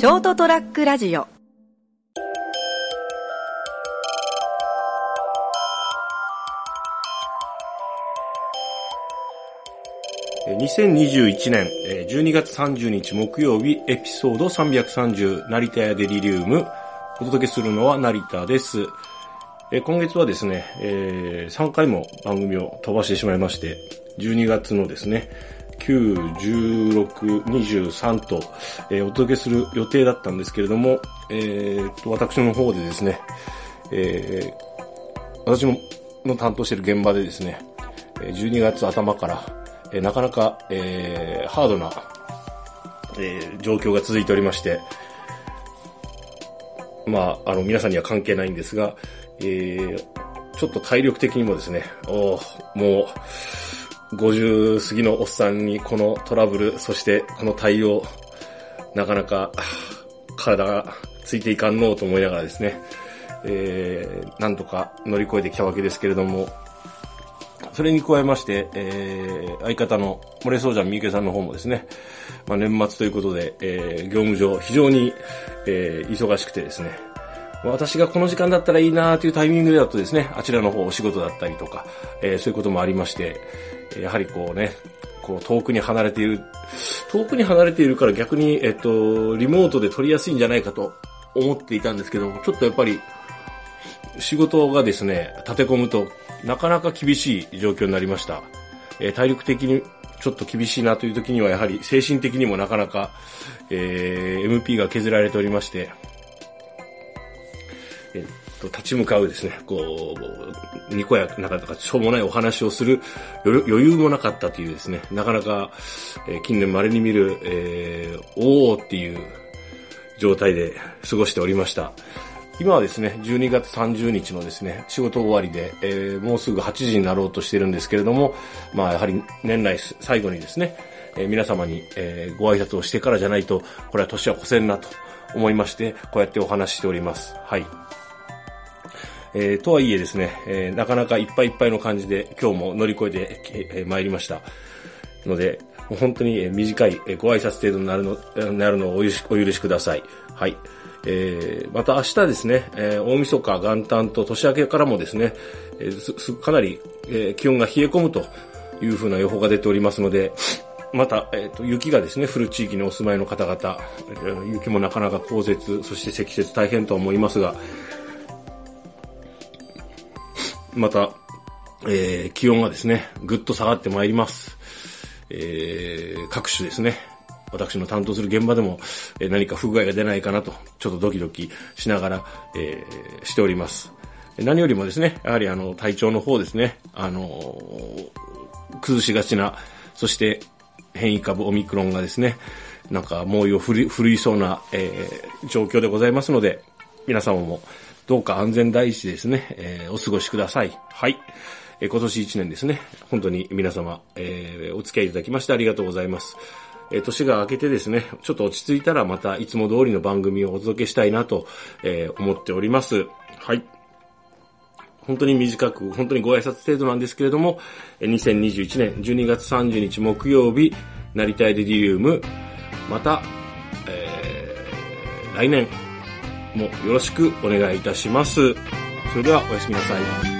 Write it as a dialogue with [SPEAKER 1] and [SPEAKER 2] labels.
[SPEAKER 1] ショートトラックラジオ
[SPEAKER 2] 2021年12月30日木曜日エピソード330成田屋デリリウムお届けするのは成田です。今月はですね、3回も番組を飛ばしてしまいまして、12月のですね、9、16、23と、えー、お届けする予定だったんですけれども、えー、と私の方でですね、えー、私のの担当している現場でですね、12月頭から、えー、なかなか、えー、ハードな、えー、状況が続いておりまして、まあ、あの、皆さんには関係ないんですが、えー、ちょっと体力的にもですね、おもう、50過ぎのおっさんにこのトラブル、そしてこの対応、なかなか体がついていかんのうと思いながらですね、えー、なんとか乗り越えてきたわけですけれども、それに加えまして、えー、相方の漏れそうじゃんみゆけさんの方もですね、まあ、年末ということで、えー、業務上非常に、えー、忙しくてですね、私がこの時間だったらいいなというタイミングだとですね、あちらの方お仕事だったりとか、えー、そういうこともありまして、やはりこうね、こう遠くに離れている、遠くに離れているから逆に、えっと、リモートで撮りやすいんじゃないかと思っていたんですけども、ちょっとやっぱり、仕事がですね、立て込むと、なかなか厳しい状況になりました。えー、体力的にちょっと厳しいなという時には、やはり精神的にもなかなか、えー、MP が削られておりまして、えっと、立ち向かうですね、こう、にこやか、なかなかしょうもないお話をする余裕もなかったというですね、なかなか、えー、近年稀に見る、えー、おーっていう状態で過ごしておりました。今はですね、12月30日のですね、仕事終わりで、えー、もうすぐ8時になろうとしてるんですけれども、まあやはり年内最後にですね、えー、皆様に、えー、ご挨拶をしてからじゃないと、これは年は越せんなと思いまして、こうやってお話しております。はい。えー、とはいえですね、えー、なかなかいっぱいいっぱいの感じで今日も乗り越えて、えー、参りました。ので、本当に短いご挨拶程度になるの、なるのをお許しください。はい。えー、また明日ですね、えー、大晦日元旦と年明けからもですね、えー、かなり、えー、気温が冷え込むというふうな予報が出ておりますので、また、えっ、ー、と、雪がですね、降る地域にお住まいの方々、雪もなかなか降雪、そして積雪大変とは思いますが、また、えー、気温がですね、ぐっと下がってまいります。えー、各種ですね、私の担当する現場でも、え、何か不具合が出ないかなと、ちょっとドキドキしながら、えー、しております。何よりもですね、やはりあの、体調の方ですね、あのー、崩しがちな、そして変異株オミクロンがですね、なんか猛威を振るいそうな、えー、状況でございますので、皆様もどうか安全第一ですね、えー、お過ごしください。はい。えー、今年1年ですね、本当に皆様、えー、お付き合いいただきましてありがとうございます。えー、年が明けてですね、ちょっと落ち着いたらまたいつも通りの番組をお届けしたいなと、えー、思っております。はい。本当に短く、本当にご挨拶程度なんですけれども、2021年12月30日木曜日、成田エデリウム、また、えー、来年もよろしくお願いいたします。それではおやすみなさい。